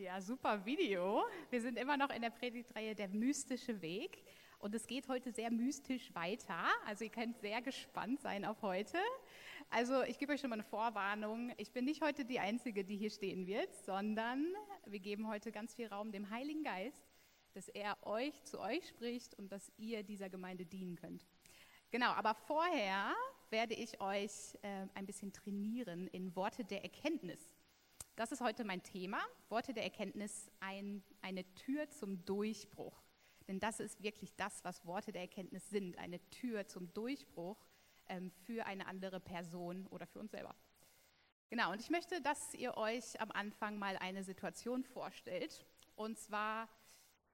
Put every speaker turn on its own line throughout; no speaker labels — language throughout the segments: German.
Ja, super Video. Wir sind immer noch in der Predigtreihe Der mystische Weg und es geht heute sehr mystisch weiter. Also ihr könnt sehr gespannt sein auf heute. Also ich gebe euch schon mal eine Vorwarnung. Ich bin nicht heute die Einzige, die hier stehen wird, sondern wir geben heute ganz viel Raum dem Heiligen Geist, dass er euch zu euch spricht und dass ihr dieser Gemeinde dienen könnt. Genau, aber vorher werde ich euch äh, ein bisschen trainieren in Worte der Erkenntnis. Das ist heute mein Thema. Worte der Erkenntnis, ein, eine Tür zum Durchbruch. Denn das ist wirklich das, was Worte der Erkenntnis sind. Eine Tür zum Durchbruch ähm, für eine andere Person oder für uns selber. Genau, und ich möchte, dass ihr euch am Anfang mal eine Situation vorstellt. Und zwar,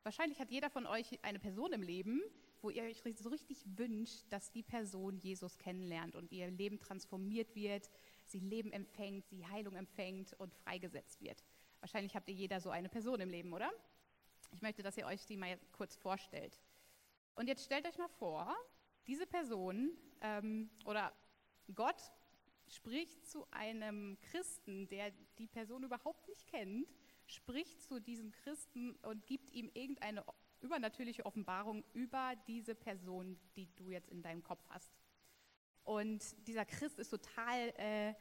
wahrscheinlich hat jeder von euch eine Person im Leben, wo ihr euch so richtig wünscht, dass die Person Jesus kennenlernt und ihr Leben transformiert wird, sie Leben empfängt, sie Heilung empfängt und freigesetzt wird. Wahrscheinlich habt ihr jeder so eine Person im Leben, oder? Ich möchte, dass ihr euch die mal kurz vorstellt. Und jetzt stellt euch mal vor, diese Person ähm, oder Gott spricht zu einem Christen, der die Person überhaupt nicht kennt, spricht zu diesem Christen und gibt ihm irgendeine übernatürliche Offenbarung über diese Person, die du jetzt in deinem Kopf hast. Und dieser Christ ist total äh,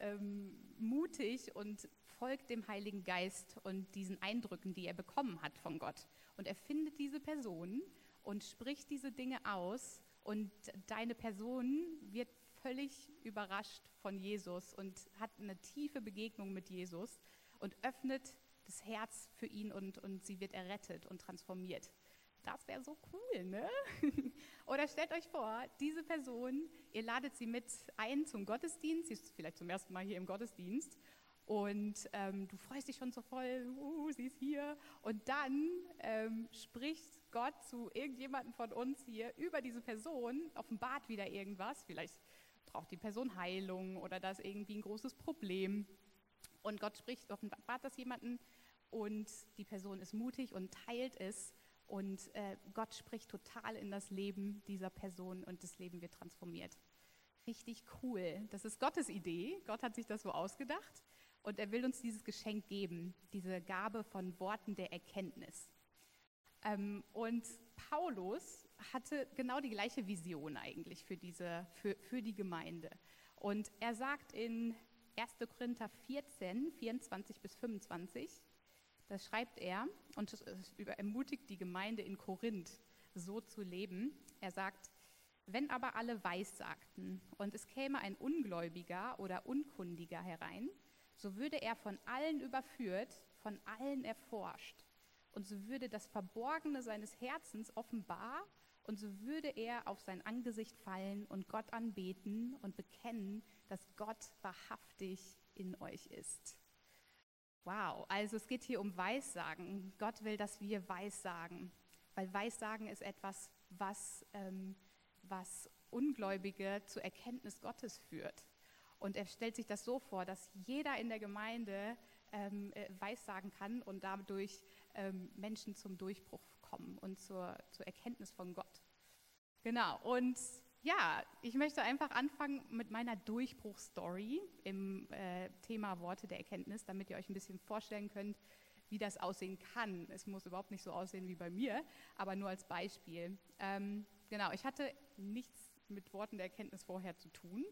ähm, mutig und folgt dem Heiligen Geist und diesen Eindrücken, die er bekommen hat von Gott. Und er findet diese Person und spricht diese Dinge aus und deine Person wird völlig überrascht von Jesus und hat eine tiefe Begegnung mit Jesus und öffnet das Herz für ihn und, und sie wird errettet und transformiert. Das wäre so cool, ne? Oder stellt euch vor, diese Person, ihr ladet sie mit ein zum Gottesdienst, sie ist vielleicht zum ersten Mal hier im Gottesdienst und ähm, du freust dich schon so voll, uh, sie ist hier. Und dann ähm, spricht Gott zu irgendjemandem von uns hier über diese Person, offenbart wieder irgendwas, vielleicht braucht die Person Heilung oder da ist irgendwie ein großes Problem. Und Gott spricht, offenbart das jemanden und die Person ist mutig und teilt es und äh, Gott spricht total in das Leben dieser Person und das Leben wird transformiert. Richtig cool. Das ist Gottes Idee. Gott hat sich das so ausgedacht und er will uns dieses Geschenk geben, diese Gabe von Worten der Erkenntnis. Ähm, und Paulus hatte genau die gleiche Vision eigentlich für, diese, für, für die Gemeinde. Und er sagt in 1. Korinther 14, 24 bis 25, das schreibt er und ermutigt die Gemeinde in Korinth, so zu leben. Er sagt, wenn aber alle weissagten und es käme ein Ungläubiger oder Unkundiger herein, so würde er von allen überführt, von allen erforscht. Und so würde das Verborgene seines Herzens offenbar und so würde er auf sein Angesicht fallen und Gott anbeten und bekennen, dass Gott wahrhaftig in euch ist. Wow, also es geht hier um Weissagen. Gott will, dass wir Weissagen, weil Weissagen ist etwas, was, ähm, was Ungläubige zur Erkenntnis Gottes führt. Und er stellt sich das so vor, dass jeder in der Gemeinde ähm, äh, Weissagen kann und dadurch ähm, Menschen zum Durchbruch kommen und zur, zur Erkenntnis von Gott. Genau, und ja, ich möchte einfach anfangen mit meiner Durchbruchsstory im äh, Thema Worte der Erkenntnis, damit ihr euch ein bisschen vorstellen könnt, wie das aussehen kann. Es muss überhaupt nicht so aussehen wie bei mir, aber nur als Beispiel. Ähm, genau, ich hatte nichts mit Worten der Erkenntnis vorher zu tun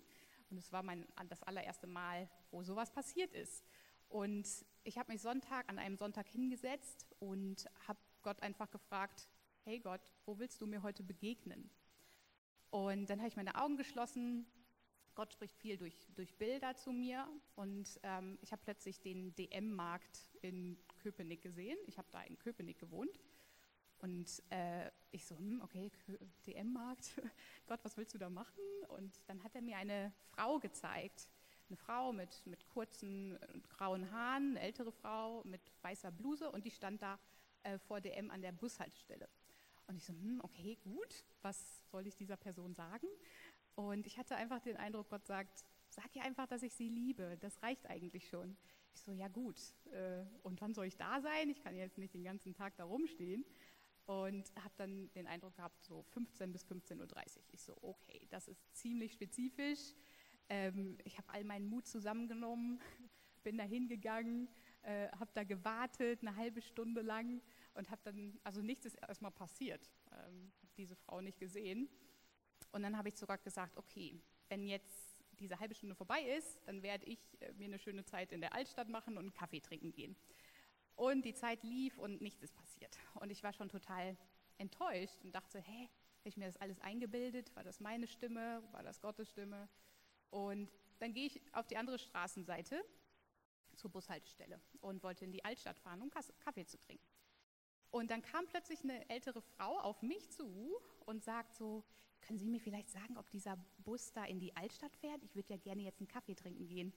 und es war mein, das allererste Mal, wo sowas passiert ist. Und ich habe mich Sonntag an einem Sonntag hingesetzt und habe Gott einfach gefragt, hey Gott, wo willst du mir heute begegnen? Und dann habe ich meine Augen geschlossen. Gott spricht viel durch, durch Bilder zu mir. Und ähm, ich habe plötzlich den DM-Markt in Köpenick gesehen. Ich habe da in Köpenick gewohnt. Und äh, ich so, hm, okay, DM-Markt, Gott, was willst du da machen? Und dann hat er mir eine Frau gezeigt. Eine Frau mit, mit kurzen grauen Haaren, eine ältere Frau mit weißer Bluse und die stand da äh, vor DM an der Bushaltestelle. Und ich so, hm, okay, gut, was soll ich dieser Person sagen? Und ich hatte einfach den Eindruck, Gott sagt, sag ihr einfach, dass ich sie liebe. Das reicht eigentlich schon. Ich so, ja gut. Äh, und wann soll ich da sein? Ich kann jetzt nicht den ganzen Tag da rumstehen. Und habe dann den Eindruck gehabt, so 15 bis 15.30 Uhr. Ich so, okay, das ist ziemlich spezifisch. Ähm, ich habe all meinen Mut zusammengenommen, bin da hingegangen äh, habe da gewartet, eine halbe Stunde lang und habe dann, also nichts ist erstmal passiert, ähm, diese Frau nicht gesehen. Und dann habe ich sogar gesagt, okay, wenn jetzt diese halbe Stunde vorbei ist, dann werde ich äh, mir eine schöne Zeit in der Altstadt machen und einen Kaffee trinken gehen. Und die Zeit lief und nichts ist passiert. Und ich war schon total enttäuscht und dachte, hä, habe ich mir das alles eingebildet? War das meine Stimme? War das Gottes Stimme? Und dann gehe ich auf die andere Straßenseite zur Bushaltestelle und wollte in die Altstadt fahren, um Kaffee zu trinken. Und dann kam plötzlich eine ältere Frau auf mich zu und sagt so, können Sie mir vielleicht sagen, ob dieser Bus da in die Altstadt fährt? Ich würde ja gerne jetzt einen Kaffee trinken gehen.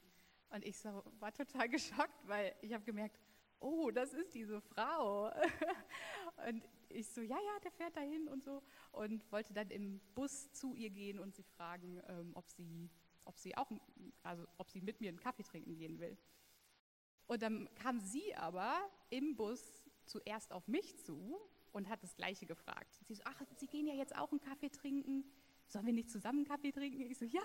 Und ich so, war total geschockt, weil ich habe gemerkt, oh, das ist diese Frau. und ich so, ja, ja, der fährt dahin und so. Und wollte dann im Bus zu ihr gehen und sie fragen, ähm, ob, sie, ob sie auch, also ob sie mit mir einen Kaffee trinken gehen will. Und dann kam sie aber im Bus zuerst auf mich zu und hat das Gleiche gefragt. Sie so, ach, Sie gehen ja jetzt auch einen Kaffee trinken. Sollen wir nicht zusammen Kaffee trinken? Ich so, ja,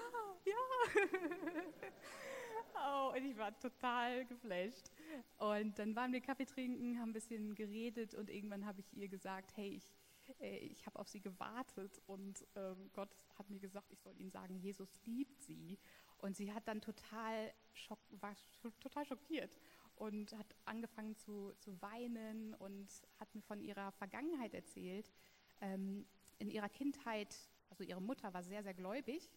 ja. oh, und ich war total geflasht. Und dann waren wir Kaffee trinken, haben ein bisschen geredet und irgendwann habe ich ihr gesagt, hey, ich, äh, ich habe auf sie gewartet und ähm, Gott hat mir gesagt, ich soll ihnen sagen, Jesus liebt sie. Und sie hat dann total, schock, war total schockiert und hat angefangen zu, zu weinen und hat mir von ihrer Vergangenheit erzählt. Ähm, in ihrer Kindheit, also ihre Mutter war sehr, sehr gläubig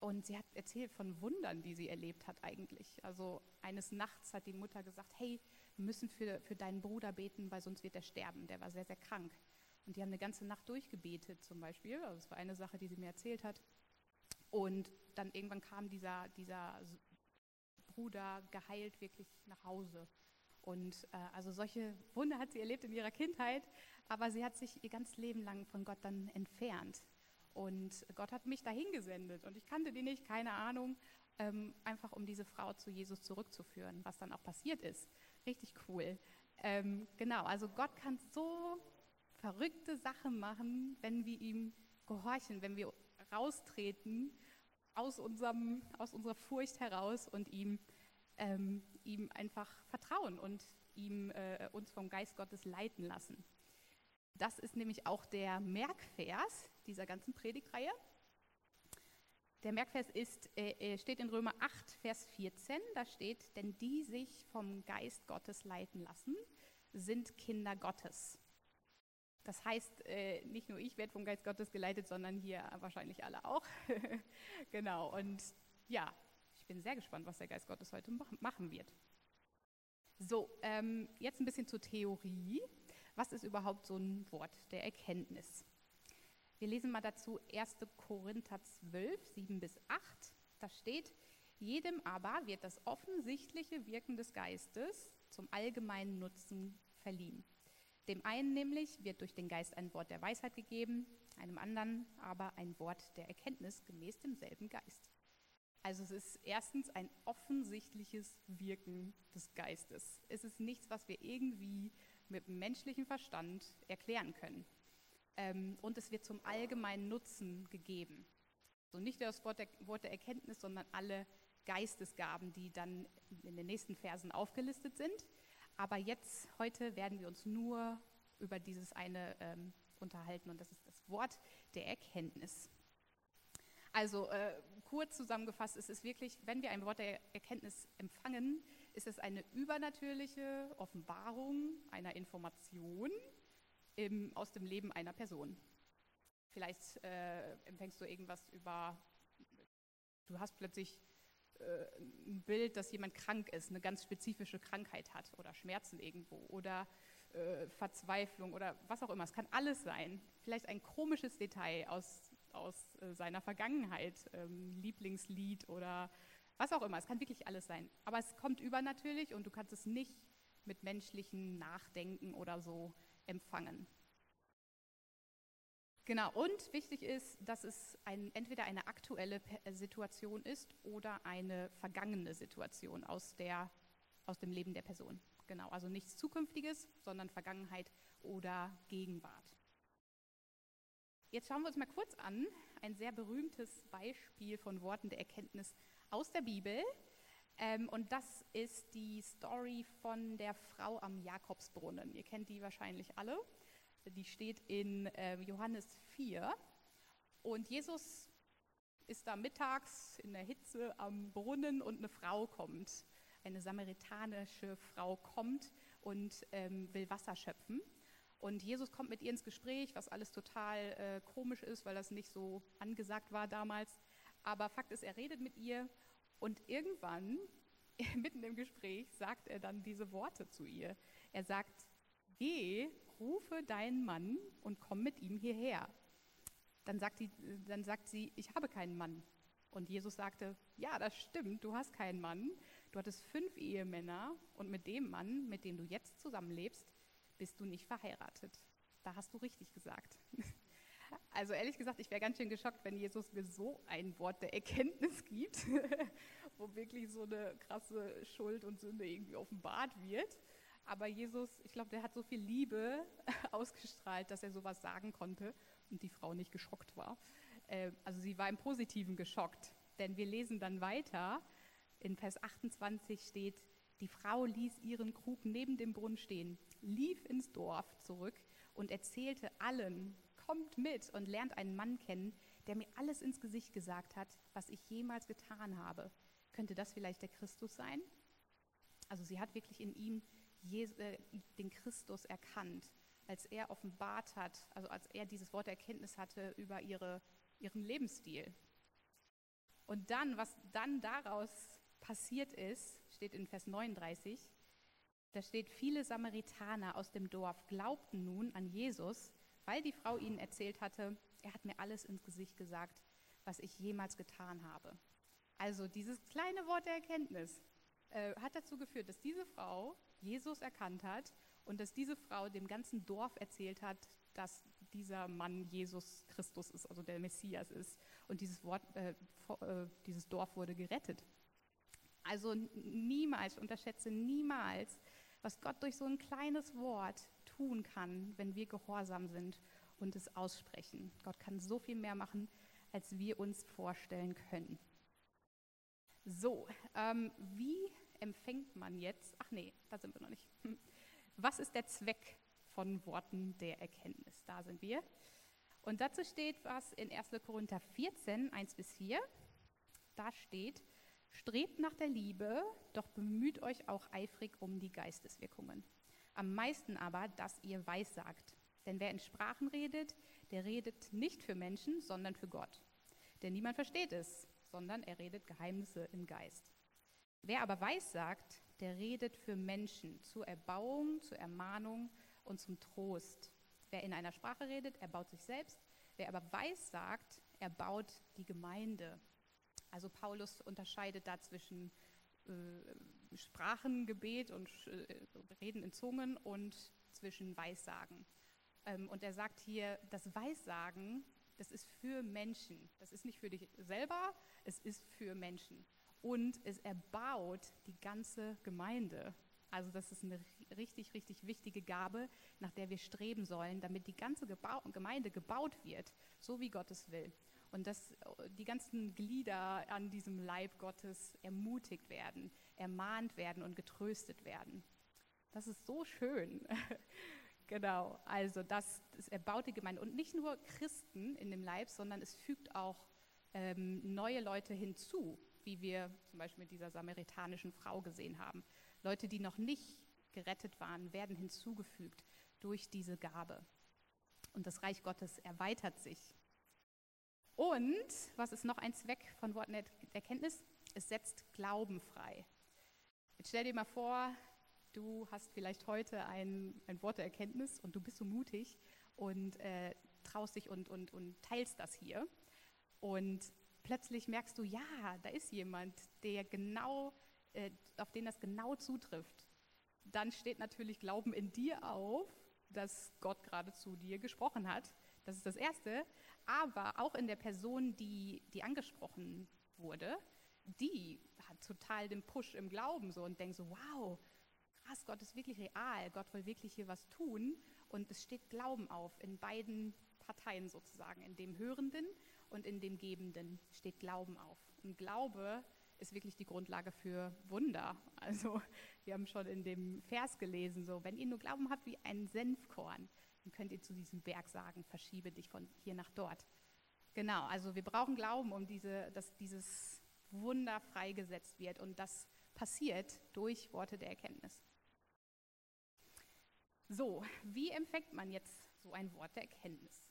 und sie hat erzählt von Wundern, die sie erlebt hat eigentlich. Also eines Nachts hat die Mutter gesagt, hey, wir müssen für, für deinen Bruder beten, weil sonst wird er sterben. Der war sehr, sehr krank. Und die haben eine ganze Nacht durchgebetet zum Beispiel. Also das war eine Sache, die sie mir erzählt hat. Und dann irgendwann kam dieser, dieser Bruder geheilt wirklich nach Hause. Und äh, also solche Wunder hat sie erlebt in ihrer Kindheit, aber sie hat sich ihr ganzes Leben lang von Gott dann entfernt. Und Gott hat mich dahin gesendet und ich kannte die nicht, keine Ahnung, ähm, einfach um diese Frau zu Jesus zurückzuführen, was dann auch passiert ist. Richtig cool. Ähm, genau, also Gott kann so verrückte Sachen machen, wenn wir ihm gehorchen, wenn wir raustreten aus, unserem, aus unserer Furcht heraus und ihm, ähm, ihm einfach vertrauen und ihm äh, uns vom Geist Gottes leiten lassen. Das ist nämlich auch der Merkvers dieser ganzen Predigtreihe. Der Merkvers ist, äh, steht in Römer 8, Vers 14. Da steht, denn die sich vom Geist Gottes leiten lassen, sind Kinder Gottes. Das heißt, äh, nicht nur ich werde vom Geist Gottes geleitet, sondern hier wahrscheinlich alle auch. genau, und ja, ich bin sehr gespannt, was der Geist Gottes heute machen wird. So, ähm, jetzt ein bisschen zur Theorie. Was ist überhaupt so ein Wort der Erkenntnis? Wir lesen mal dazu 1. Korinther 12, 7 bis 8. Da steht, jedem aber wird das offensichtliche Wirken des Geistes zum allgemeinen Nutzen verliehen. Dem einen nämlich wird durch den Geist ein Wort der Weisheit gegeben, einem anderen aber ein Wort der Erkenntnis gemäß demselben Geist. Also es ist erstens ein offensichtliches Wirken des Geistes. Es ist nichts, was wir irgendwie mit menschlichem Verstand erklären können. Ähm, und es wird zum allgemeinen Nutzen gegeben. So nicht nur das Wort der, Wort der Erkenntnis, sondern alle Geistesgaben, die dann in den nächsten Versen aufgelistet sind. Aber jetzt, heute werden wir uns nur über dieses eine ähm, unterhalten und das ist das Wort der Erkenntnis. Also äh, kurz zusammengefasst ist es wirklich, wenn wir ein Wort der Erkenntnis empfangen, ist es eine übernatürliche Offenbarung einer Information im, aus dem Leben einer Person. Vielleicht äh, empfängst du irgendwas über, du hast plötzlich äh, ein Bild, dass jemand krank ist, eine ganz spezifische Krankheit hat oder Schmerzen irgendwo oder äh, Verzweiflung oder was auch immer. Es kann alles sein. Vielleicht ein komisches Detail aus, aus äh, seiner Vergangenheit, ähm, Lieblingslied oder was auch immer. Es kann wirklich alles sein. Aber es kommt übernatürlich und du kannst es nicht mit menschlichen Nachdenken oder so empfangen. Genau, und wichtig ist, dass es ein, entweder eine aktuelle Situation ist oder eine vergangene Situation aus, der, aus dem Leben der Person. Genau, also nichts Zukünftiges, sondern Vergangenheit oder Gegenwart. Jetzt schauen wir uns mal kurz an, ein sehr berühmtes Beispiel von Worten der Erkenntnis aus der Bibel. Ähm, und das ist die Story von der Frau am Jakobsbrunnen. Ihr kennt die wahrscheinlich alle. Die steht in äh, Johannes 4. Und Jesus ist da mittags in der Hitze am Brunnen und eine Frau kommt. Eine samaritanische Frau kommt und ähm, will Wasser schöpfen. Und Jesus kommt mit ihr ins Gespräch, was alles total äh, komisch ist, weil das nicht so angesagt war damals. Aber Fakt ist, er redet mit ihr und irgendwann, mitten im Gespräch, sagt er dann diese Worte zu ihr. Er sagt, geh, rufe deinen Mann und komm mit ihm hierher. Dann sagt, die, dann sagt sie, ich habe keinen Mann. Und Jesus sagte, ja, das stimmt, du hast keinen Mann. Du hattest fünf Ehemänner und mit dem Mann, mit dem du jetzt zusammenlebst, bist du nicht verheiratet. Da hast du richtig gesagt. Also ehrlich gesagt, ich wäre ganz schön geschockt, wenn Jesus mir so ein Wort der Erkenntnis gibt, wo wirklich so eine krasse Schuld und Sünde irgendwie offenbart wird. Aber Jesus, ich glaube, der hat so viel Liebe ausgestrahlt, dass er sowas sagen konnte und die Frau nicht geschockt war. Äh, also sie war im Positiven geschockt, denn wir lesen dann weiter. In Vers 28 steht, die Frau ließ ihren Krug neben dem Brunnen stehen, lief ins Dorf zurück und erzählte allen, kommt mit und lernt einen Mann kennen, der mir alles ins Gesicht gesagt hat, was ich jemals getan habe. Könnte das vielleicht der Christus sein? Also sie hat wirklich in ihm äh, den Christus erkannt, als er offenbart hat, also als er dieses Wort Erkenntnis hatte über ihre, ihren Lebensstil. Und dann, was dann daraus passiert ist, steht in Vers 39, da steht, viele Samaritaner aus dem Dorf glaubten nun an Jesus, weil die Frau ihnen erzählt hatte, er hat mir alles ins Gesicht gesagt, was ich jemals getan habe. Also dieses kleine Wort der Erkenntnis äh, hat dazu geführt, dass diese Frau Jesus erkannt hat und dass diese Frau dem ganzen Dorf erzählt hat, dass dieser Mann Jesus Christus ist, also der Messias ist. Und dieses, Wort, äh, äh, dieses Dorf wurde gerettet. Also niemals, unterschätze niemals, was Gott durch so ein kleines Wort tun kann, wenn wir gehorsam sind und es aussprechen. Gott kann so viel mehr machen, als wir uns vorstellen können. So, ähm, wie empfängt man jetzt, ach nee, da sind wir noch nicht. Was ist der Zweck von Worten der Erkenntnis? Da sind wir. Und dazu steht was in 1. Korinther 14, 1 bis 4. Da steht, strebt nach der Liebe, doch bemüht euch auch eifrig um die Geisteswirkungen. Am meisten aber, dass ihr weissagt. Denn wer in Sprachen redet, der redet nicht für Menschen, sondern für Gott. Denn niemand versteht es, sondern er redet Geheimnisse im Geist. Wer aber weissagt, der redet für Menschen zur Erbauung, zur Ermahnung und zum Trost. Wer in einer Sprache redet, erbaut sich selbst. Wer aber weissagt, erbaut die Gemeinde. Also Paulus unterscheidet da zwischen äh, Sprachengebet und äh, Reden in Zungen und zwischen Weissagen. Ähm, und er sagt hier, das Weissagen, das ist für Menschen. Das ist nicht für dich selber, es ist für Menschen. Und es erbaut die ganze Gemeinde. Also das ist eine richtig, richtig wichtige Gabe, nach der wir streben sollen, damit die ganze Gemeinde gebaut wird, so wie Gott es will und dass äh, die ganzen Glieder an diesem Leib Gottes ermutigt werden, ermahnt werden und getröstet werden. Das ist so schön. genau, also das, das erbaut die Gemeinde. Und nicht nur Christen in dem Leib, sondern es fügt auch ähm, neue Leute hinzu, wie wir zum Beispiel mit dieser samaritanischen Frau gesehen haben. Leute, die noch nicht gerettet waren, werden hinzugefügt durch diese Gabe. Und das Reich Gottes erweitert sich und was ist noch ein Zweck von Worten Erkenntnis? Es setzt Glauben frei. Jetzt stell dir mal vor, du hast vielleicht heute ein, ein Wort der Erkenntnis und du bist so mutig und äh, traust dich und, und, und teilst das hier. Und plötzlich merkst du, ja, da ist jemand, der genau, äh, auf den das genau zutrifft. Dann steht natürlich Glauben in dir auf, dass Gott gerade zu dir gesprochen hat. Das ist das Erste aber auch in der Person, die, die angesprochen wurde, die hat total den Push im Glauben so und denkt so, wow, krass, Gott ist wirklich real, Gott will wirklich hier was tun und es steht Glauben auf in beiden Parteien sozusagen, in dem Hörenden und in dem Gebenden steht Glauben auf. Und Glaube ist wirklich die Grundlage für Wunder. Also wir haben schon in dem Vers gelesen, so wenn ihr nur Glauben habt wie ein Senfkorn, dann könnt ihr zu diesem Berg sagen, verschiebe dich von hier nach dort. Genau, also wir brauchen Glauben, um diese, dass dieses Wunder freigesetzt wird und das passiert durch Worte der Erkenntnis. So, wie empfängt man jetzt so ein Wort der Erkenntnis?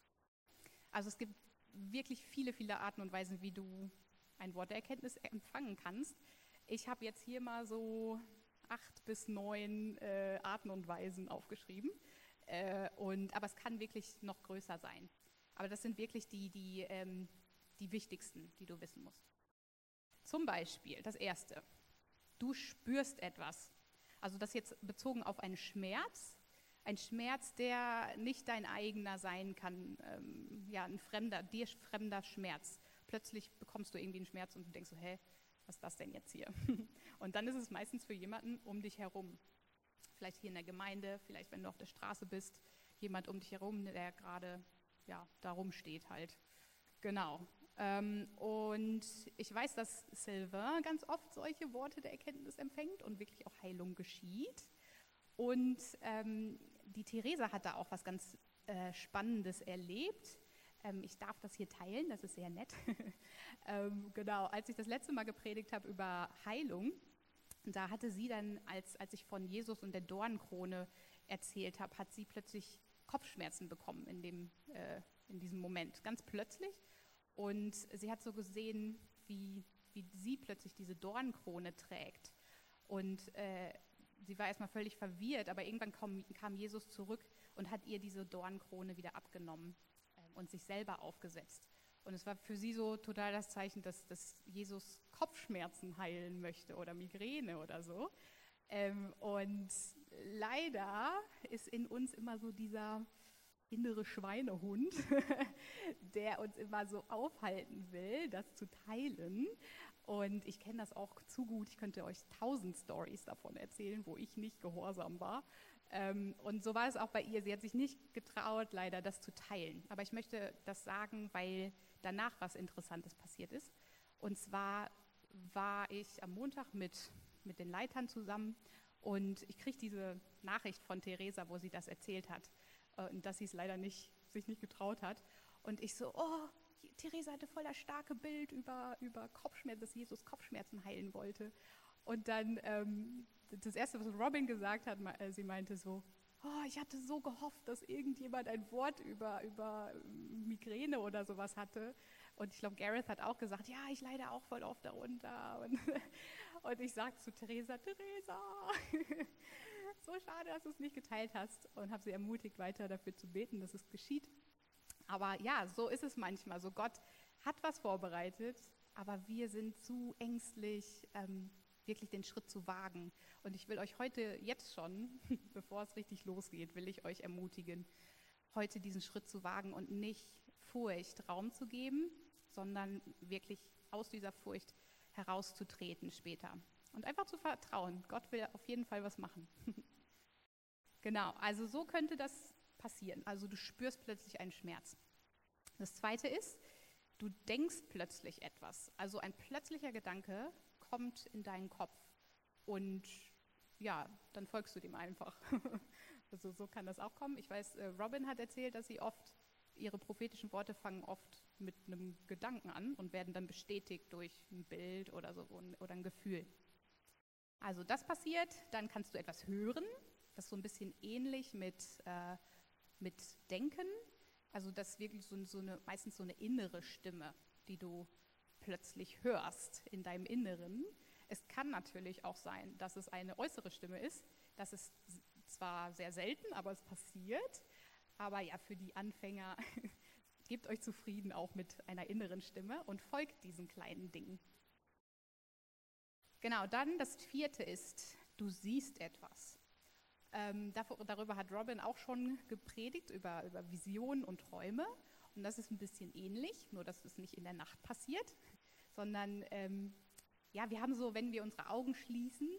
Also es gibt wirklich viele, viele Arten und Weisen, wie du ein Wort der Erkenntnis empfangen kannst. Ich habe jetzt hier mal so acht bis neun äh, Arten und Weisen aufgeschrieben. Äh, und, aber es kann wirklich noch größer sein. Aber das sind wirklich die, die, ähm, die wichtigsten, die du wissen musst. Zum Beispiel das erste. Du spürst etwas. Also das jetzt bezogen auf einen Schmerz. Ein Schmerz, der nicht dein eigener sein kann. Ähm, ja, ein fremder, dir fremder Schmerz. Plötzlich bekommst du irgendwie einen Schmerz und du denkst so, hä, was ist das denn jetzt hier? Und dann ist es meistens für jemanden um dich herum. Vielleicht hier in der Gemeinde, vielleicht wenn du auf der Straße bist, jemand um dich herum, der gerade ja, da rumsteht halt. Genau. Ähm, und ich weiß, dass Sylvain ganz oft solche Worte der Erkenntnis empfängt und wirklich auch Heilung geschieht. Und ähm, die Theresa hat da auch was ganz äh, Spannendes erlebt. Ähm, ich darf das hier teilen, das ist sehr nett. ähm, genau, als ich das letzte Mal gepredigt habe über Heilung, da hatte sie dann, als, als ich von Jesus und der Dornkrone erzählt habe, hat sie plötzlich Kopfschmerzen bekommen in, dem, äh, in diesem Moment, ganz plötzlich. Und sie hat so gesehen, wie, wie sie plötzlich diese Dornkrone trägt. Und äh, sie war erstmal völlig verwirrt, aber irgendwann kam, kam, Jesus zurück und hat ihr diese Dornkrone wieder abgenommen äh, und sich selber aufgesetzt. Und es war für sie so total das Zeichen, dass, dass Jesus Kopfschmerzen heilen möchte oder Migräne oder so. Ähm, und leider ist in uns immer so dieser innere Schweinehund, der uns immer so aufhalten will, das zu teilen. Und ich kenne das auch zu gut. Ich könnte euch tausend Stories davon erzählen, wo ich nicht gehorsam war. Ähm, und so war es auch bei ihr. Sie hat sich nicht getraut, leider das zu teilen. Aber ich möchte das sagen, weil danach was Interessantes passiert ist. Und zwar war ich am Montag mit, mit den Leitern zusammen und ich kriege diese Nachricht von Theresa, wo sie das erzählt hat, äh, dass sie es leider nicht, sich nicht getraut hat. Und ich so, oh, Theresa hatte voll das starke Bild über, über Kopfschmerzen, dass Jesus Kopfschmerzen heilen wollte. Und dann ähm, das Erste, was Robin gesagt hat, äh, sie meinte so, oh, ich hatte so gehofft, dass irgendjemand ein Wort über, über Migräne oder sowas hatte. Und ich glaube, Gareth hat auch gesagt, ja, ich leide auch voll oft darunter. Und, und ich sage zu Theresa, Theresa, so schade, dass du es nicht geteilt hast. Und habe sie ermutigt, weiter dafür zu beten, dass es geschieht. Aber ja, so ist es manchmal. So Gott hat was vorbereitet, aber wir sind zu ängstlich, ähm, wirklich den Schritt zu wagen. Und ich will euch heute, jetzt schon, bevor es richtig losgeht, will ich euch ermutigen, heute diesen Schritt zu wagen und nicht Furcht Raum zu geben, sondern wirklich aus dieser Furcht herauszutreten später. Und einfach zu vertrauen, Gott will auf jeden Fall was machen. genau, also so könnte das passieren. Also du spürst plötzlich einen Schmerz. Das Zweite ist, du denkst plötzlich etwas. Also ein plötzlicher Gedanke kommt in deinen Kopf und ja, dann folgst du dem einfach. also so kann das auch kommen. Ich weiß, äh, Robin hat erzählt, dass sie oft ihre prophetischen Worte fangen oft mit einem Gedanken an und werden dann bestätigt durch ein Bild oder so oder ein Gefühl. Also das passiert, dann kannst du etwas hören, das ist so ein bisschen ähnlich mit, äh, mit Denken. Also das ist wirklich so, so eine, meistens so eine innere Stimme, die du plötzlich hörst in deinem Inneren. Es kann natürlich auch sein, dass es eine äußere Stimme ist. Das ist zwar sehr selten, aber es passiert. Aber ja, für die Anfänger, gebt euch zufrieden auch mit einer inneren Stimme und folgt diesen kleinen Dingen. Genau, dann das vierte ist, du siehst etwas. Ähm, darüber hat Robin auch schon gepredigt, über, über Visionen und Träume. Und das ist ein bisschen ähnlich, nur dass es nicht in der Nacht passiert, sondern ähm, ja, wir haben so, wenn wir unsere Augen schließen,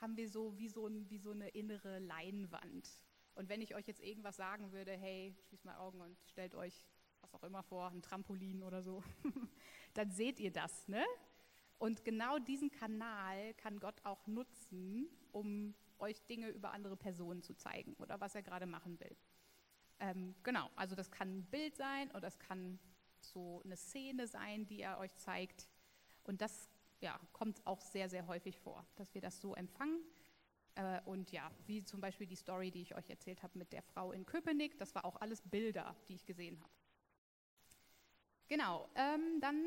haben wir so wie so, ein, wie so eine innere Leinwand. Und wenn ich euch jetzt irgendwas sagen würde, hey, schließt mal Augen und stellt euch was auch immer vor, ein Trampolin oder so, dann seht ihr das, ne? Und genau diesen Kanal kann Gott auch nutzen, um euch Dinge über andere Personen zu zeigen oder was er gerade machen will. Ähm, genau, also das kann ein Bild sein oder es kann so eine Szene sein, die er euch zeigt. Und das ja, kommt auch sehr, sehr häufig vor, dass wir das so empfangen. Äh, und ja, wie zum Beispiel die Story, die ich euch erzählt habe mit der Frau in Köpenick, das war auch alles Bilder, die ich gesehen habe. Genau, ähm, dann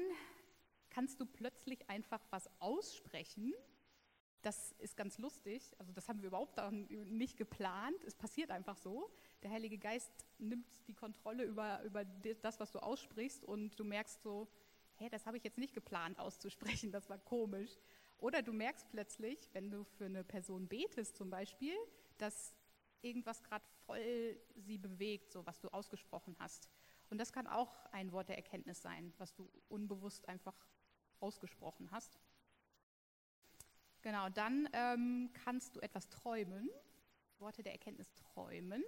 kannst du plötzlich einfach was aussprechen. Das ist ganz lustig. Also das haben wir überhaupt nicht geplant. Es passiert einfach so. Der Heilige Geist nimmt die Kontrolle über, über das, was du aussprichst und du merkst so, hey, das habe ich jetzt nicht geplant auszusprechen, das war komisch. Oder du merkst plötzlich, wenn du für eine Person betest zum Beispiel, dass irgendwas gerade voll sie bewegt, so was du ausgesprochen hast. Und das kann auch ein Wort der Erkenntnis sein, was du unbewusst einfach ausgesprochen hast. Genau, dann ähm, kannst du etwas träumen, Worte der Erkenntnis träumen.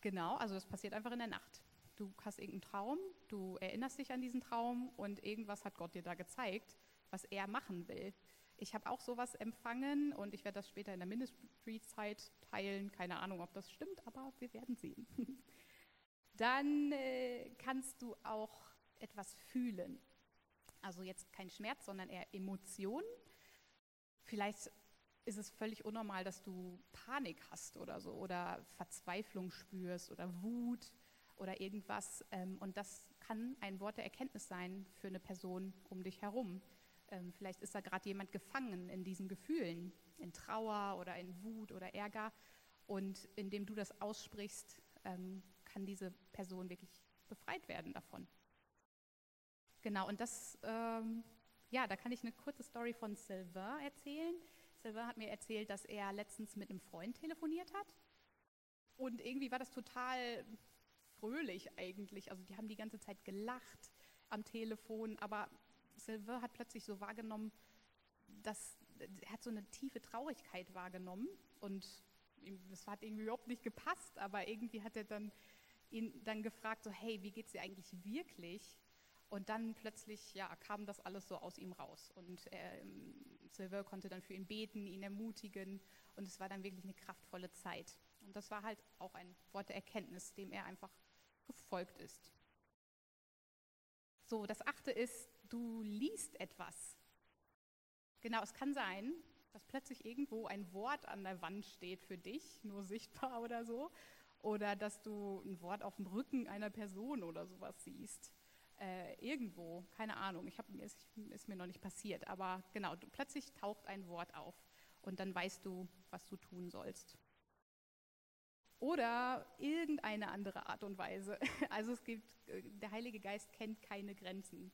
Genau, also das passiert einfach in der Nacht. Du hast irgendeinen Traum, du erinnerst dich an diesen Traum und irgendwas hat Gott dir da gezeigt, was er machen will. Ich habe auch sowas empfangen und ich werde das später in der Ministry-Zeit teilen. Keine Ahnung, ob das stimmt, aber wir werden sehen. Dann äh, kannst du auch etwas fühlen. Also jetzt kein Schmerz, sondern eher Emotionen. Vielleicht ist es völlig unnormal, dass du Panik hast oder so oder Verzweiflung spürst oder Wut oder irgendwas. Ähm, und das kann ein Wort der Erkenntnis sein für eine Person um dich herum. Ähm, vielleicht ist da gerade jemand gefangen in diesen Gefühlen, in Trauer oder in Wut oder Ärger. Und indem du das aussprichst, ähm, kann diese Person wirklich befreit werden davon. Genau, und das, ähm, ja, da kann ich eine kurze Story von Sylvain erzählen. Sylvain hat mir erzählt, dass er letztens mit einem Freund telefoniert hat. Und irgendwie war das total fröhlich eigentlich. Also die haben die ganze Zeit gelacht am Telefon, aber Sylvain hat plötzlich so wahrgenommen, dass er hat so eine tiefe Traurigkeit wahrgenommen und das hat irgendwie überhaupt nicht gepasst, aber irgendwie hat er dann ihn dann gefragt, so hey, wie geht es dir eigentlich wirklich? Und dann plötzlich ja, kam das alles so aus ihm raus. Und er, ähm, Sylvain konnte dann für ihn beten, ihn ermutigen. Und es war dann wirklich eine kraftvolle Zeit. Und das war halt auch ein Wort der Erkenntnis, dem er einfach gefolgt ist. So, das achte ist, du liest etwas. Genau, es kann sein, dass plötzlich irgendwo ein Wort an der Wand steht für dich, nur sichtbar oder so. Oder dass du ein Wort auf dem Rücken einer Person oder sowas siehst. Äh, irgendwo, keine Ahnung, ich hab, ist, ist mir noch nicht passiert, aber genau, du, plötzlich taucht ein Wort auf und dann weißt du, was du tun sollst oder irgendeine andere Art und Weise. Also es gibt, äh, der Heilige Geist kennt keine Grenzen.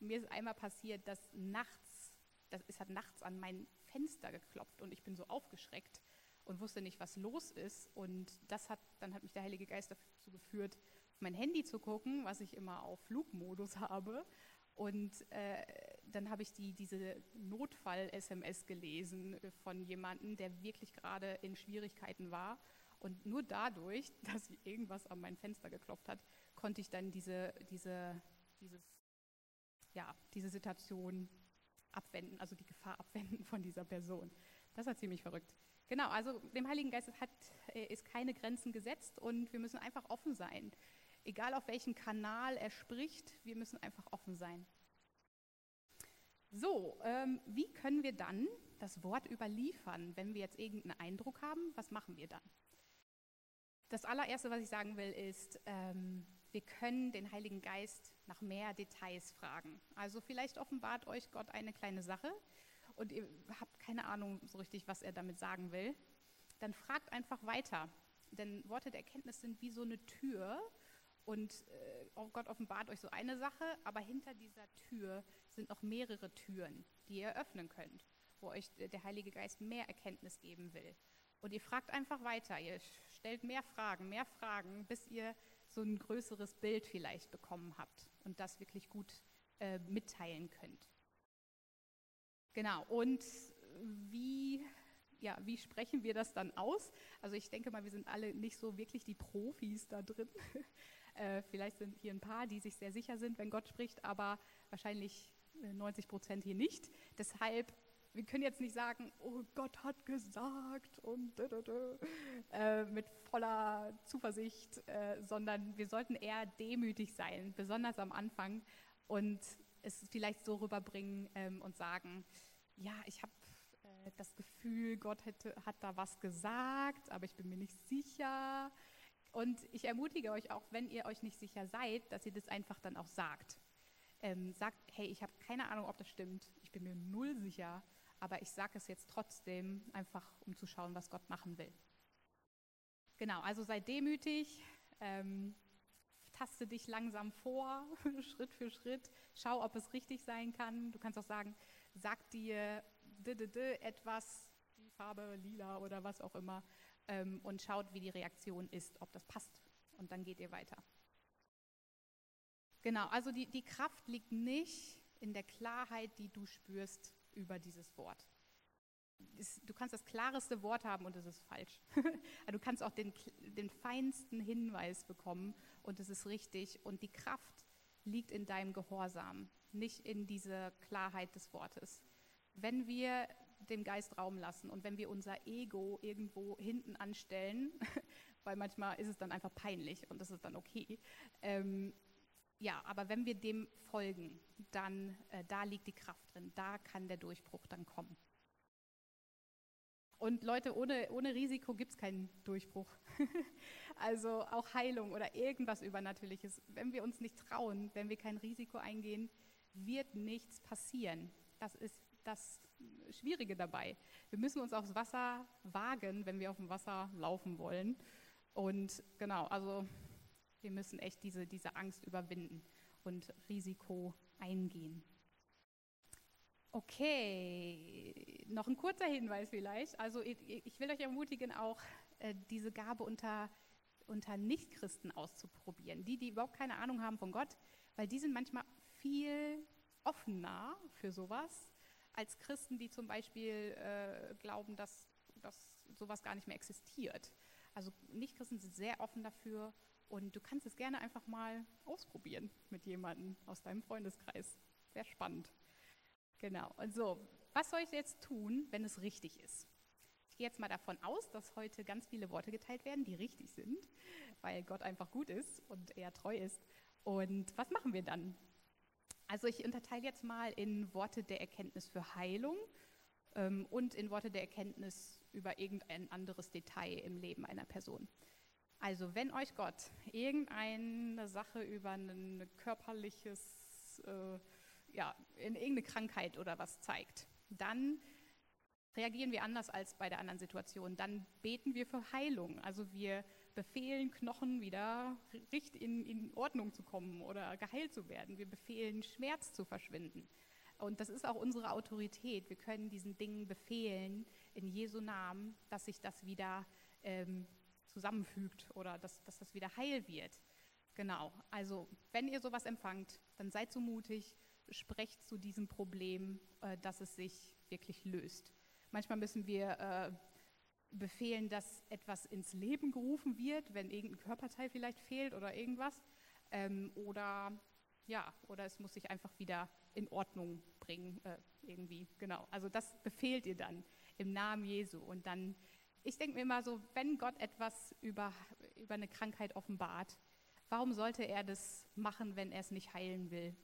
Mir ist einmal passiert, dass nachts, das, es hat nachts an mein Fenster geklopft und ich bin so aufgeschreckt und wusste nicht, was los ist. Und das hat, dann hat mich der Heilige Geist dazu geführt, mein Handy zu gucken, was ich immer auf Flugmodus habe. Und äh, dann habe ich die, diese Notfall-SMS gelesen von jemandem, der wirklich gerade in Schwierigkeiten war und nur dadurch, dass irgendwas an mein Fenster geklopft hat, konnte ich dann diese, diese, dieses, ja, diese Situation abwenden, also die Gefahr abwenden von dieser Person. Das war ziemlich verrückt. Genau, also dem Heiligen Geist hat, äh, ist keine Grenzen gesetzt und wir müssen einfach offen sein. Egal auf welchen Kanal er spricht, wir müssen einfach offen sein. So, ähm, wie können wir dann das Wort überliefern, wenn wir jetzt irgendeinen Eindruck haben? Was machen wir dann? Das allererste, was ich sagen will, ist, ähm, wir können den Heiligen Geist nach mehr Details fragen. Also vielleicht offenbart euch Gott eine kleine Sache und ihr habt keine Ahnung so richtig, was er damit sagen will. Dann fragt einfach weiter. Denn Worte der Erkenntnis sind wie so eine Tür und äh, Gott offenbart euch so eine Sache, aber hinter dieser Tür sind noch mehrere Türen, die ihr öffnen könnt, wo euch der Heilige Geist mehr Erkenntnis geben will. Und ihr fragt einfach weiter, ihr stellt mehr Fragen, mehr Fragen, bis ihr so ein größeres Bild vielleicht bekommen habt und das wirklich gut äh, mitteilen könnt. Genau, und wie, ja, wie sprechen wir das dann aus? Also ich denke mal, wir sind alle nicht so wirklich die Profis da drin. äh, vielleicht sind hier ein paar, die sich sehr sicher sind, wenn Gott spricht, aber wahrscheinlich 90 Prozent hier nicht. Deshalb, wir können jetzt nicht sagen, oh Gott hat gesagt und äh, mit voller Zuversicht, äh, sondern wir sollten eher demütig sein, besonders am Anfang und es vielleicht so rüberbringen ähm, und sagen, ja, ich habe äh, das Gefühl, Gott hätte, hat da was gesagt, aber ich bin mir nicht sicher. Und ich ermutige euch auch, wenn ihr euch nicht sicher seid, dass ihr das einfach dann auch sagt. Ähm, sagt, hey, ich habe keine Ahnung, ob das stimmt, ich bin mir null sicher, aber ich sage es jetzt trotzdem, einfach um zu schauen, was Gott machen will. Genau, also sei demütig, ähm, taste dich langsam vor, Schritt für Schritt, schau, ob es richtig sein kann. Du kannst auch sagen, sag dir etwas, die Farbe lila oder was auch immer, ähm, und schaut, wie die Reaktion ist, ob das passt. Und dann geht ihr weiter. Genau, also die, die Kraft liegt nicht in der Klarheit, die du spürst über dieses Wort. Du kannst das klareste Wort haben und es ist falsch. du kannst auch den, den feinsten Hinweis bekommen und es ist richtig. Und die Kraft liegt in deinem Gehorsam, nicht in dieser Klarheit des Wortes. Wenn wir dem Geist Raum lassen und wenn wir unser Ego irgendwo hinten anstellen, weil manchmal ist es dann einfach peinlich und das ist dann okay. Ähm, ja, aber wenn wir dem folgen, dann äh, da liegt die Kraft drin, da kann der Durchbruch dann kommen. Und Leute, ohne, ohne Risiko gibt es keinen Durchbruch. also auch Heilung oder irgendwas Übernatürliches. Wenn wir uns nicht trauen, wenn wir kein Risiko eingehen, wird nichts passieren. Das ist das Schwierige dabei. Wir müssen uns aufs Wasser wagen, wenn wir auf dem Wasser laufen wollen. Und genau, also wir müssen echt diese, diese Angst überwinden und Risiko eingehen. Okay, noch ein kurzer Hinweis vielleicht. Also ich, will euch ermutigen, auch äh, diese Gabe unter, unter Nichtchristen auszuprobieren. Die, die überhaupt keine Ahnung haben von Gott, weil die sind manchmal viel offener für sowas als Christen, die zum Beispiel äh, glauben, dass, dass sowas gar nicht mehr existiert. Also Nichtchristen sind sehr offen dafür und du kannst es gerne einfach mal ausprobieren mit jemandem aus deinem Freundeskreis. Sehr spannend. Genau. Und so, was soll ich jetzt tun, wenn es richtig ist? Ich gehe jetzt mal davon aus, dass heute ganz viele Worte geteilt werden, die richtig sind, weil Gott einfach gut ist und er treu ist. Und was machen wir dann? Also ich unterteile jetzt mal in Worte der Erkenntnis für Heilung ähm, und in Worte der Erkenntnis über irgendein anderes Detail im Leben einer Person. Also wenn euch Gott irgendeine Sache über ein körperliches, äh, ja, in irgendeine Krankheit oder was zeigt, dann reagieren wir anders als bei der anderen Situation. Dann beten wir für Heilung. Also wir befehlen Knochen wieder richtig in, in Ordnung zu kommen oder geheilt zu werden. Wir befehlen Schmerz zu verschwinden. Und das ist auch unsere Autorität. Wir können diesen Dingen befehlen in Jesu Namen, dass sich das wieder ähm, zusammenfügt oder dass, dass das wieder heil wird. Genau. Also wenn ihr sowas empfangt, dann seid so mutig, sprecht zu diesem Problem, äh, dass es sich wirklich löst. Manchmal müssen wir äh, befehlen, dass etwas ins Leben gerufen wird, wenn irgendein Körperteil vielleicht fehlt oder irgendwas. Ähm, oder ja, oder es muss sich einfach wieder in Ordnung bringen, äh, irgendwie. Genau. Also das befehlt ihr dann im Namen Jesu. Und dann, ich denke mir immer so, wenn Gott etwas über, über eine Krankheit offenbart, warum sollte er das machen, wenn er es nicht heilen will?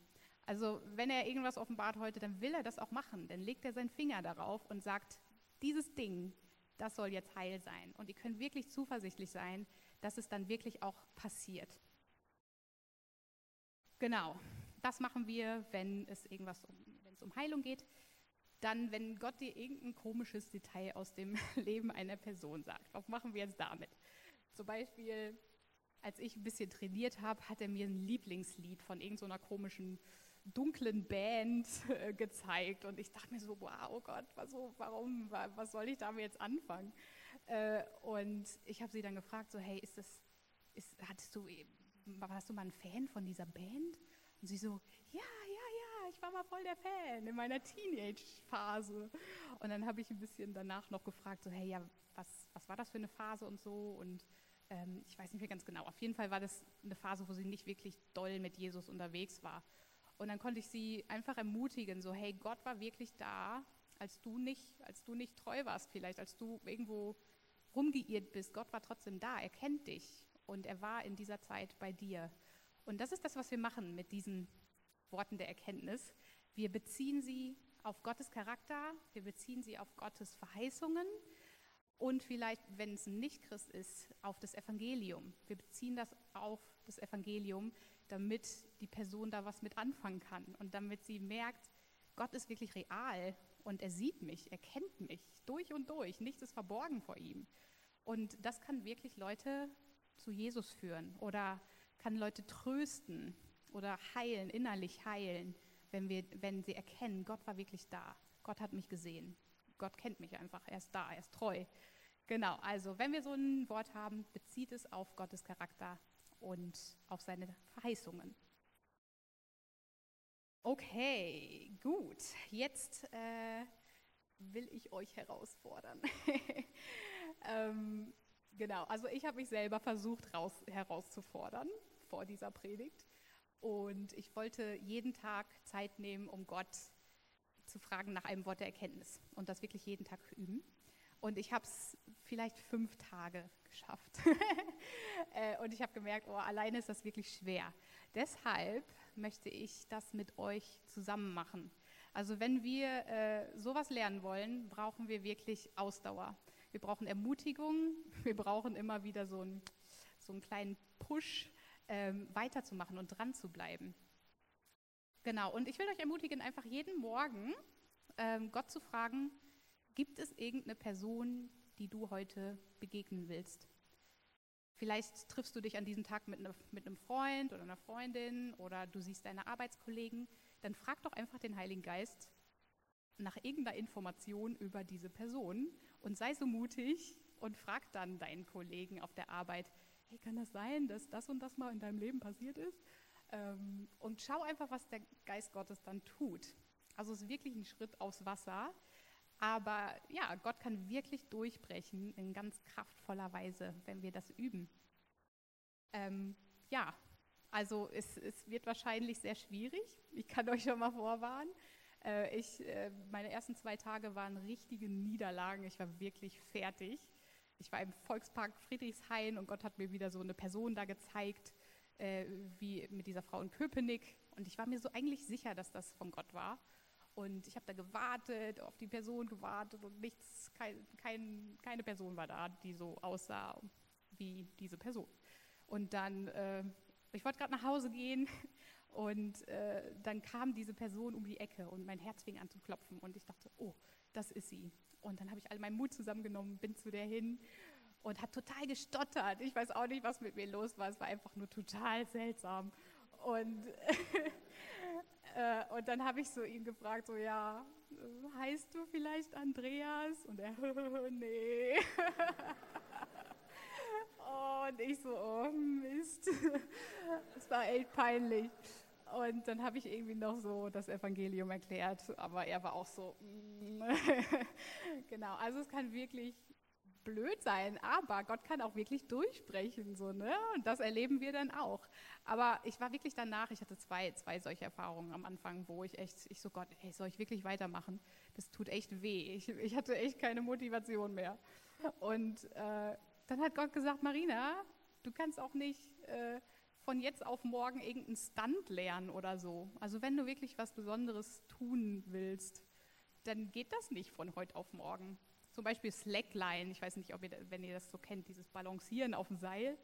Also wenn er irgendwas offenbart heute, dann will er das auch machen. Dann legt er seinen Finger darauf und sagt, dieses Ding, das soll jetzt heil sein. Und ihr könnt wirklich zuversichtlich sein, dass es dann wirklich auch passiert. Genau, das machen wir, wenn es irgendwas um, wenn es um Heilung geht. Dann, wenn Gott dir irgendein komisches Detail aus dem Leben einer Person sagt. Was machen wir jetzt damit? Zum Beispiel, als ich ein bisschen trainiert habe, hat er mir ein Lieblingslied von irgendeiner so komischen dunklen Band äh, gezeigt und ich dachte mir so, wow, oh Gott, was, warum, was soll ich damit jetzt anfangen? Äh, und ich habe sie dann gefragt, so, hey, ist das, ist, hattest du, warst du mal ein Fan von dieser Band? Und sie so, ich war mal voll der Fan in meiner Teenage-Phase. Und dann habe ich ein bisschen danach noch gefragt, so, hey, ja, was, was war das für eine Phase und so und ähm, ich weiß nicht mehr ganz genau. Auf jeden Fall war das eine Phase, wo sie nicht wirklich doll mit Jesus unterwegs war. Und dann konnte ich sie einfach ermutigen, so hey, Gott war wirklich da, als du nicht, als du nicht treu warst vielleicht, als du irgendwo rumgeirrt bist. Gott war trotzdem da, er kennt dich und er war in dieser Zeit bei dir. Und das ist das, was wir machen mit diesen Worten der Erkenntnis. Wir beziehen sie auf Gottes Charakter, wir beziehen sie auf Gottes Verheißungen und vielleicht, wenn es ein Nichtchrist ist, auf das Evangelium. Wir beziehen das auf das Evangelium, damit die Person da was mit anfangen kann und damit sie merkt, Gott ist wirklich real und er sieht mich, er kennt mich durch und durch, nichts ist verborgen vor ihm. Und das kann wirklich Leute zu Jesus führen oder kann Leute trösten oder heilen, innerlich heilen, wenn, wir, wenn sie erkennen, Gott war wirklich da, Gott hat mich gesehen, Gott kennt mich einfach, er ist da, er ist treu. Genau, also wenn wir so ein Wort haben, bezieht es auf Gottes Charakter und auf seine Verheißungen. Okay, gut. Jetzt äh, will ich euch herausfordern. ähm, genau, also ich habe mich selber versucht raus, herauszufordern vor dieser Predigt. Und ich wollte jeden Tag Zeit nehmen, um Gott zu fragen nach einem Wort der Erkenntnis und das wirklich jeden Tag üben. Und ich habe es vielleicht fünf Tage geschafft. Äh, und ich habe gemerkt, oh, alleine ist das wirklich schwer. Deshalb möchte ich das mit euch zusammen machen. Also wenn wir äh, sowas lernen wollen, brauchen wir wirklich Ausdauer. Wir brauchen Ermutigung, wir brauchen immer wieder so einen, so einen kleinen Push, ähm, weiterzumachen und dran zu bleiben. Genau, und ich will euch ermutigen, einfach jeden Morgen ähm, Gott zu fragen, gibt es irgendeine Person, die du heute begegnen willst? Vielleicht triffst du dich an diesem Tag mit, ne, mit einem Freund oder einer Freundin oder du siehst deine Arbeitskollegen. Dann frag doch einfach den Heiligen Geist nach irgendeiner Information über diese Person und sei so mutig und frag dann deinen Kollegen auf der Arbeit, hey, kann das sein, dass das und das mal in deinem Leben passiert ist? Ähm, und schau einfach, was der Geist Gottes dann tut. Also es ist wirklich ein Schritt aufs Wasser, aber ja, Gott kann wirklich durchbrechen in ganz kraftvoller Weise, wenn wir das üben. Ähm, ja, also es, es, wird wahrscheinlich sehr schwierig. Ich kann euch schon mal vorwarnen. Äh, ich, äh, meine ersten zwei Tage waren richtige Niederlagen. Ich war wirklich fertig. Ich war im Volkspark Friedrichshain und Gott hat mir wieder so eine Person da gezeigt, äh, wie mit dieser Frau in Köpenick. Und ich war mir so eigentlich sicher, dass das von Gott war. Und ich habe da gewartet, auf die Person gewartet und nichts, kein, kein, keine Person war da, die so aussah wie diese Person. Und dann, äh, ich wollte gerade nach Hause gehen und äh, dann kam diese Person um die Ecke und mein Herz fing an zu klopfen und ich dachte, oh, das ist sie. Und dann habe ich all meinen Mut zusammengenommen, bin zu der hin und hat total gestottert. Ich weiß auch nicht, was mit mir los war. Es war einfach nur total seltsam. Und Äh, und dann habe ich so ihn gefragt, so ja, heißt du vielleicht Andreas? Und er, nee. und ich so, oh Mist. Das war echt peinlich. Und dann habe ich irgendwie noch so das Evangelium erklärt, aber er war auch so, mm. genau, also es kann wirklich blöd sein, aber Gott kann auch wirklich durchbrechen, so, ne? Und das erleben wir dann auch. Aber ich war wirklich danach, ich hatte zwei, zwei solche Erfahrungen am Anfang, wo ich echt, ich so, Gott, hey, soll ich wirklich weitermachen? Das tut echt weh. Ich, ich hatte echt keine Motivation mehr. Und äh, dann hat Gott gesagt, Marina, du kannst auch nicht äh, von jetzt auf morgen irgendeinen Stunt lernen oder so. Also wenn du wirklich was Besonderes tun willst, dann geht das nicht von heute auf morgen. Zum Beispiel Slackline, ich weiß nicht, ob ihr, wenn ihr das so kennt, dieses Balancieren auf dem Seil,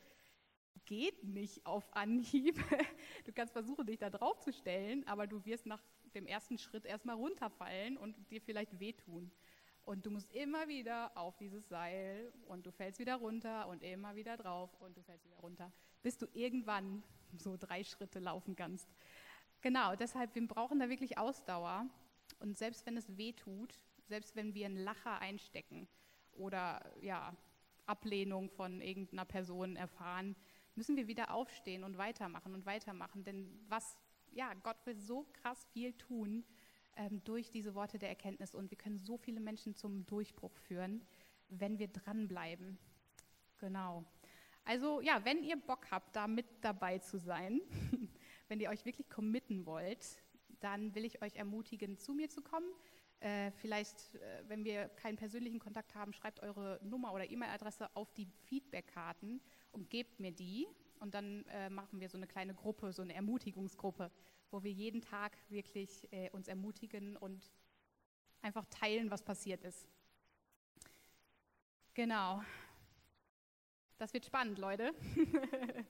geht nicht auf Anhieb. Du kannst versuchen, dich da drauf zu stellen, aber du wirst nach dem ersten Schritt erstmal runterfallen und dir vielleicht wehtun. Und du musst immer wieder auf dieses Seil und du fällst wieder runter und immer wieder drauf und du fällst wieder runter, bis du irgendwann so drei Schritte laufen kannst. Genau, deshalb, wir brauchen da wirklich Ausdauer. Und selbst wenn es weh tut, selbst wenn wir einen Lacher einstecken oder ja, Ablehnung von irgendeiner Person erfahren, müssen wir wieder aufstehen und weitermachen und weitermachen. Denn was, ja, Gott will so krass viel tun ähm, durch diese Worte der Erkenntnis und wir können so viele Menschen zum Durchbruch führen, wenn wir dranbleiben. Genau. Also ja, wenn ihr Bock habt, da mit dabei zu sein, wenn ihr euch wirklich committen wollt, dann will ich euch ermutigen, zu mir zu kommen. Äh, vielleicht, äh, wenn wir keinen persönlichen Kontakt haben, schreibt eure Nummer oder E-Mail-Adresse auf die Feedback-Karten und gebt mir die. Und dann äh, machen wir so eine kleine Gruppe, so eine Ermutigungsgruppe, wo wir jeden Tag wirklich äh, uns ermutigen und einfach teilen, was passiert ist. Genau. Das wird spannend, Leute.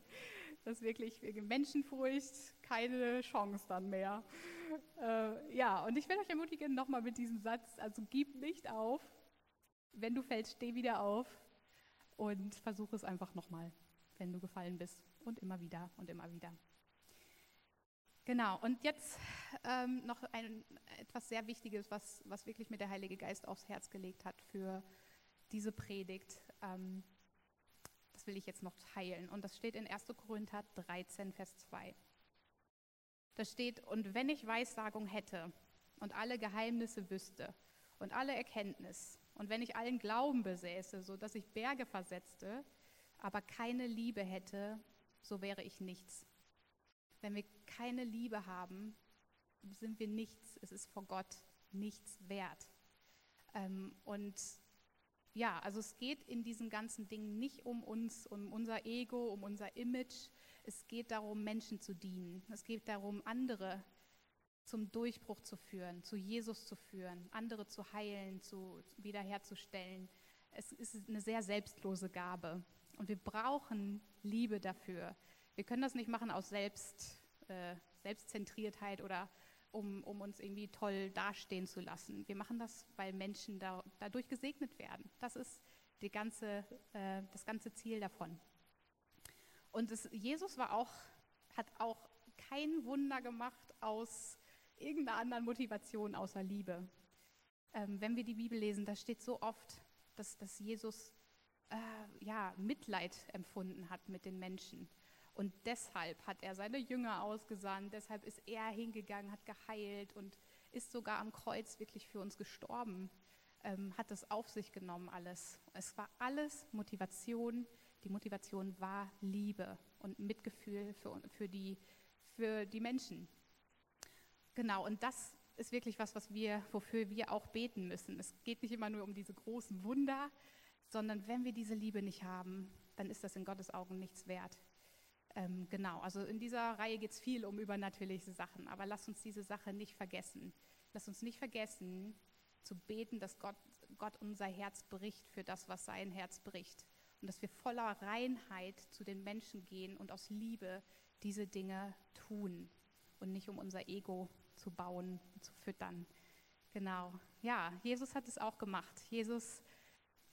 das ist wirklich Menschenfurcht, keine Chance dann mehr. Äh, ja, und ich will euch ermutigen, nochmal mit diesem Satz, also gib nicht auf. Wenn du fällst, steh wieder auf und versuche es einfach nochmal, wenn du gefallen bist. Und immer wieder und immer wieder. Genau, und jetzt ähm, noch ein, etwas sehr Wichtiges, was, was wirklich mir der Heilige Geist aufs Herz gelegt hat für diese Predigt. Ähm, will ich jetzt noch teilen. Und das steht in 1. Korinther 13, Vers 2. Da steht, und wenn ich Weissagung hätte und alle Geheimnisse wüsste und alle Erkenntnis, und wenn ich allen Glauben besäße, so dass ich Berge versetzte, aber keine Liebe hätte, so wäre ich nichts. Wenn wir keine Liebe haben, sind wir nichts. Es ist vor Gott nichts wert. Ähm, und ja, also es geht in diesen ganzen Dingen nicht um uns, um unser Ego, um unser Image. Es geht darum, Menschen zu dienen. Es geht darum, andere zum Durchbruch zu führen, zu Jesus zu führen, andere zu heilen, zu wiederherzustellen. Es ist eine sehr selbstlose Gabe. Und wir brauchen Liebe dafür. Wir können das nicht machen aus Selbst, äh, Selbstzentriertheit oder um, um, uns irgendwie toll dastehen zu lassen. Wir machen das, weil Menschen da, dadurch gesegnet werden. Das ist die ganze, äh, das ganze Ziel davon. Und es, Jesus war auch, hat auch kein Wunder gemacht aus irgendeiner anderen Motivation außer Liebe. Ähm, wenn wir die Bibel lesen, da steht so oft, dass, dass Jesus äh, ja, Mitleid empfunden hat mit den Menschen. Und deshalb hat er seine Jünger ausgesandt, deshalb ist er hingegangen, hat geheilt und ist sogar am Kreuz wirklich für uns gestorben, ähm, hat es auf sich genommen alles. Es war alles Motivation. Die Motivation war Liebe und Mitgefühl für, für, die, für die Menschen. Genau, und das ist wirklich was, was wir, wofür wir auch beten müssen. Es geht nicht immer nur um diese großen Wunder, sondern wenn wir diese Liebe nicht haben, dann ist das in Gottes Augen nichts wert. Ähm, genau, also in dieser Reihe geht es viel um übernatürliche Sachen, aber lass uns diese Sache nicht vergessen. Lass uns nicht vergessen, zu beten, dass Gott, Gott unser Herz bricht für das, was sein Herz bricht. Und dass wir voller Reinheit zu den Menschen gehen und aus Liebe diese Dinge tun und nicht um unser Ego zu bauen, zu füttern. Genau. Ja, Jesus hat es auch gemacht. Jesus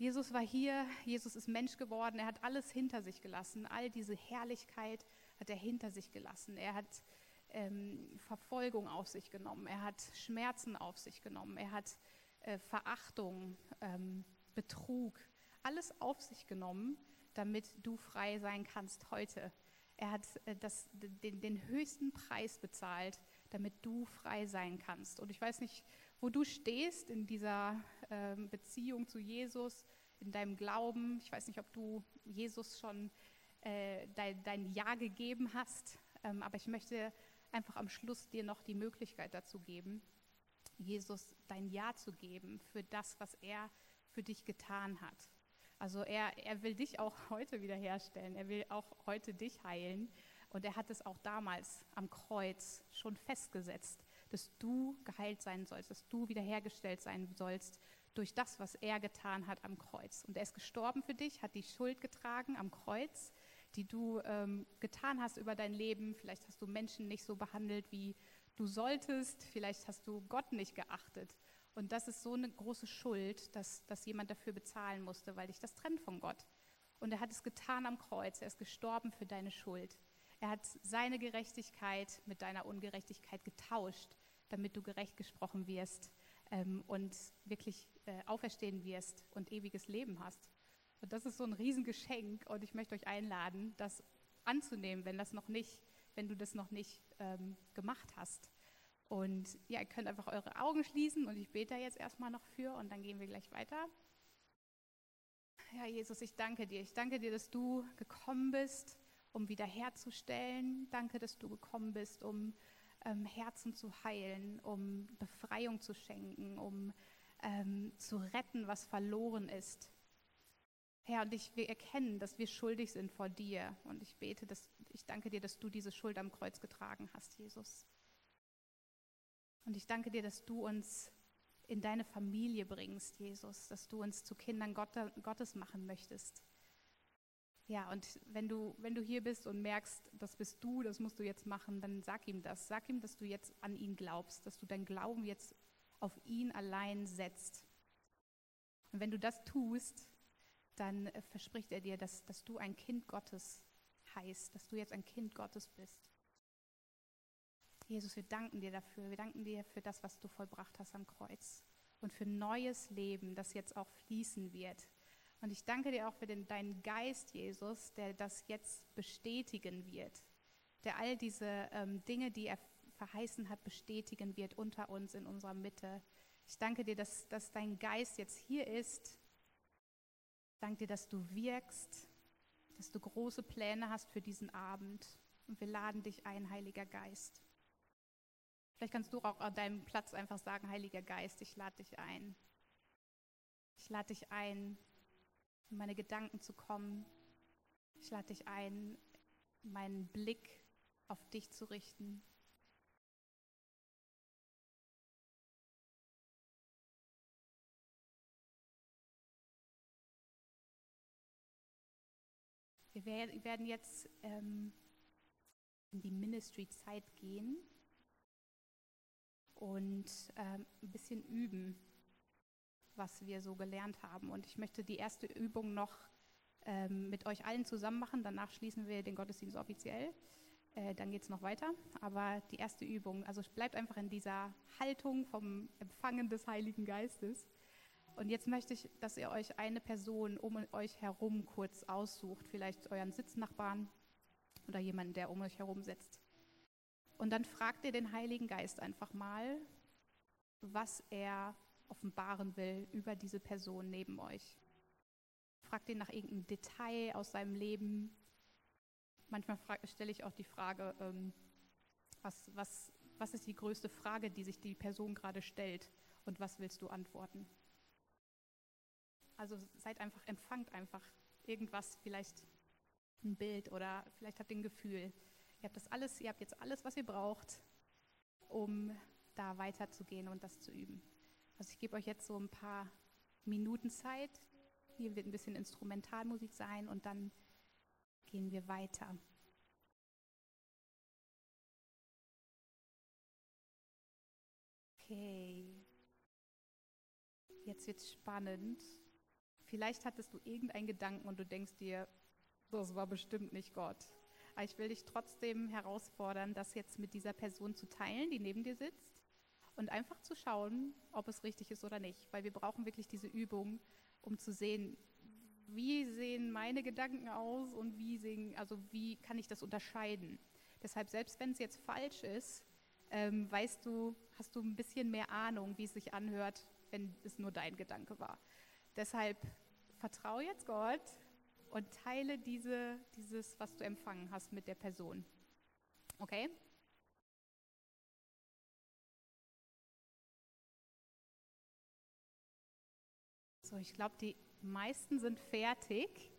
Jesus war hier, Jesus ist Mensch geworden, er hat alles hinter sich gelassen, all diese Herrlichkeit hat er hinter sich gelassen. Er hat ähm, Verfolgung auf sich genommen, er hat Schmerzen auf sich genommen, er hat äh, Verachtung, ähm, Betrug, alles auf sich genommen, damit du frei sein kannst heute. Er hat äh, das, den, den höchsten Preis bezahlt, damit du frei sein kannst. Und ich weiß nicht, wo du stehst in dieser ähm, Beziehung zu Jesus, in deinem Glauben. Ich weiß nicht, ob du Jesus schon äh, dein, dein, Ja gegeben hast, ähm, aber ich möchte einfach am Schluss dir noch die Möglichkeit dazu geben, Jesus dein Ja zu geben für das, was er für dich getan hat. Also er, er will dich auch heute wiederherstellen, er will auch heute dich heilen und er hat es auch damals am Kreuz schon festgesetzt dass du geheilt sein sollst, dass du wiederhergestellt sein sollst durch das, was er getan hat am Kreuz. Und er ist gestorben für dich, hat die Schuld getragen am Kreuz, die du ähm, getan hast über dein Leben. Vielleicht hast du Menschen nicht so behandelt, wie du solltest. Vielleicht hast du Gott nicht geachtet. Und das ist so eine große Schuld, dass, dass jemand dafür bezahlen musste, weil dich das trennt von Gott. Und er hat es getan am Kreuz. Er ist gestorben für deine Schuld. Er hat seine Gerechtigkeit mit deiner Ungerechtigkeit getauscht damit du gerecht gesprochen wirst ähm, und wirklich äh, auferstehen wirst und ewiges Leben hast. Und das ist so ein Riesengeschenk und ich möchte euch einladen, das anzunehmen, wenn, das noch nicht, wenn du das noch nicht ähm, gemacht hast. Und ja, ihr könnt einfach eure Augen schließen und ich bete jetzt erstmal noch für und dann gehen wir gleich weiter. Ja, Jesus, ich danke dir. Ich danke dir, dass du gekommen bist, um wiederherzustellen. Danke, dass du gekommen bist, um ähm, Herzen zu heilen, um Befreiung zu schenken, um ähm, zu retten, was verloren ist. Herr, und ich, wir erkennen, dass wir schuldig sind vor dir. Und ich bete, dass, ich danke dir, dass du diese Schuld am Kreuz getragen hast, Jesus. Und ich danke dir, dass du uns in deine Familie bringst, Jesus, dass du uns zu Kindern Gottes machen möchtest. Ja, und wenn du, wenn du hier bist und merkst, das bist du, das musst du jetzt machen, dann sag ihm das. Sag ihm, dass du jetzt an ihn glaubst, dass du dein Glauben jetzt auf ihn allein setzt. Und wenn du das tust, dann äh, verspricht er dir, dass, dass du ein Kind Gottes heißt, dass du jetzt ein Kind Gottes bist. Jesus, wir danken dir dafür. Wir danken dir für das, was du vollbracht hast am Kreuz und für neues Leben, das jetzt auch fließen wird. Und ich danke dir auch für den, deinen Geist, Jesus, der das jetzt bestätigen wird, der all diese ähm, Dinge, die er verheißen hat, bestätigen wird unter uns in unserer Mitte. Ich danke dir, dass, dass dein Geist jetzt hier ist. Ich danke dir, dass du wirkst, dass du große Pläne hast für diesen Abend. Und wir laden dich ein, Heiliger Geist. Vielleicht kannst du auch an deinem Platz einfach sagen, Heiliger Geist, ich lade dich ein. Ich lade dich ein, in meine Gedanken zu kommen. Ich lade dich ein, meinen Blick auf dich zu richten. Wir werden jetzt ähm, in die Ministry-Zeit gehen und ähm, ein bisschen üben, was wir so gelernt haben. Und ich möchte die erste Übung noch ähm, mit euch allen zusammen machen. Danach schließen wir den Gottesdienst offiziell. Äh, dann geht es noch weiter. Aber die erste Übung, also bleibt einfach in dieser Haltung vom Empfangen des Heiligen Geistes. Und jetzt möchte ich, dass ihr euch eine Person um euch herum kurz aussucht, vielleicht euren Sitznachbarn oder jemanden, der um euch herum sitzt. Und dann fragt ihr den Heiligen Geist einfach mal, was er offenbaren will über diese Person neben euch. Fragt ihn nach irgendeinem Detail aus seinem Leben. Manchmal stelle ich auch die Frage, ähm, was, was, was ist die größte Frage, die sich die Person gerade stellt und was willst du antworten? Also seid einfach, empfangt einfach irgendwas, vielleicht ein Bild oder vielleicht habt ihr ein Gefühl. Ihr habt das alles, ihr habt jetzt alles, was ihr braucht, um da weiterzugehen und das zu üben. Also ich gebe euch jetzt so ein paar Minuten Zeit. Hier wird ein bisschen Instrumentalmusik sein und dann gehen wir weiter. Okay. Jetzt wird es spannend. Vielleicht hattest du irgendeinen Gedanken und du denkst dir, das war bestimmt nicht Gott. Aber ich will dich trotzdem herausfordern, das jetzt mit dieser Person zu teilen, die neben dir sitzt und einfach zu schauen, ob es richtig ist oder nicht. Weil wir brauchen wirklich diese Übung, um zu sehen, wie sehen meine Gedanken aus und wie sehen, also wie kann ich das unterscheiden. Deshalb, selbst wenn es jetzt falsch ist, ähm, weißt du, hast du ein bisschen mehr Ahnung, wie es sich anhört, wenn es nur dein Gedanke war. Deshalb vertraue jetzt Gott und teile diese, dieses, was du empfangen hast, mit der Person. Okay? So, ich glaube, die meisten sind fertig.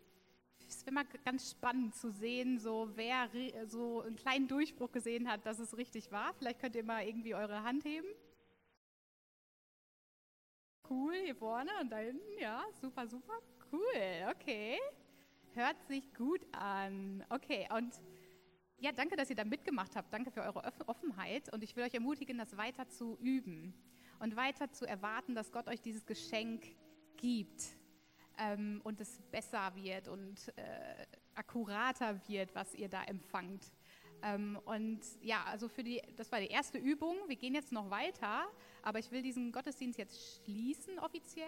Es ist immer ganz spannend zu sehen, so wer so einen kleinen Durchbruch gesehen hat, dass es richtig war. Vielleicht könnt ihr mal irgendwie eure Hand heben. Cool, hier vorne und da hinten, ja, super, super, cool, okay. Hört sich gut an. Okay, und ja, danke, dass ihr da mitgemacht habt. Danke für eure Offenheit und ich will euch ermutigen, das weiter zu üben und weiter zu erwarten, dass Gott euch dieses Geschenk gibt ähm, und es besser wird und äh, akkurater wird, was ihr da empfangt. Ähm, und ja, also für die, das war die erste Übung. Wir gehen jetzt noch weiter, aber ich will diesen Gottesdienst jetzt schließen offiziell.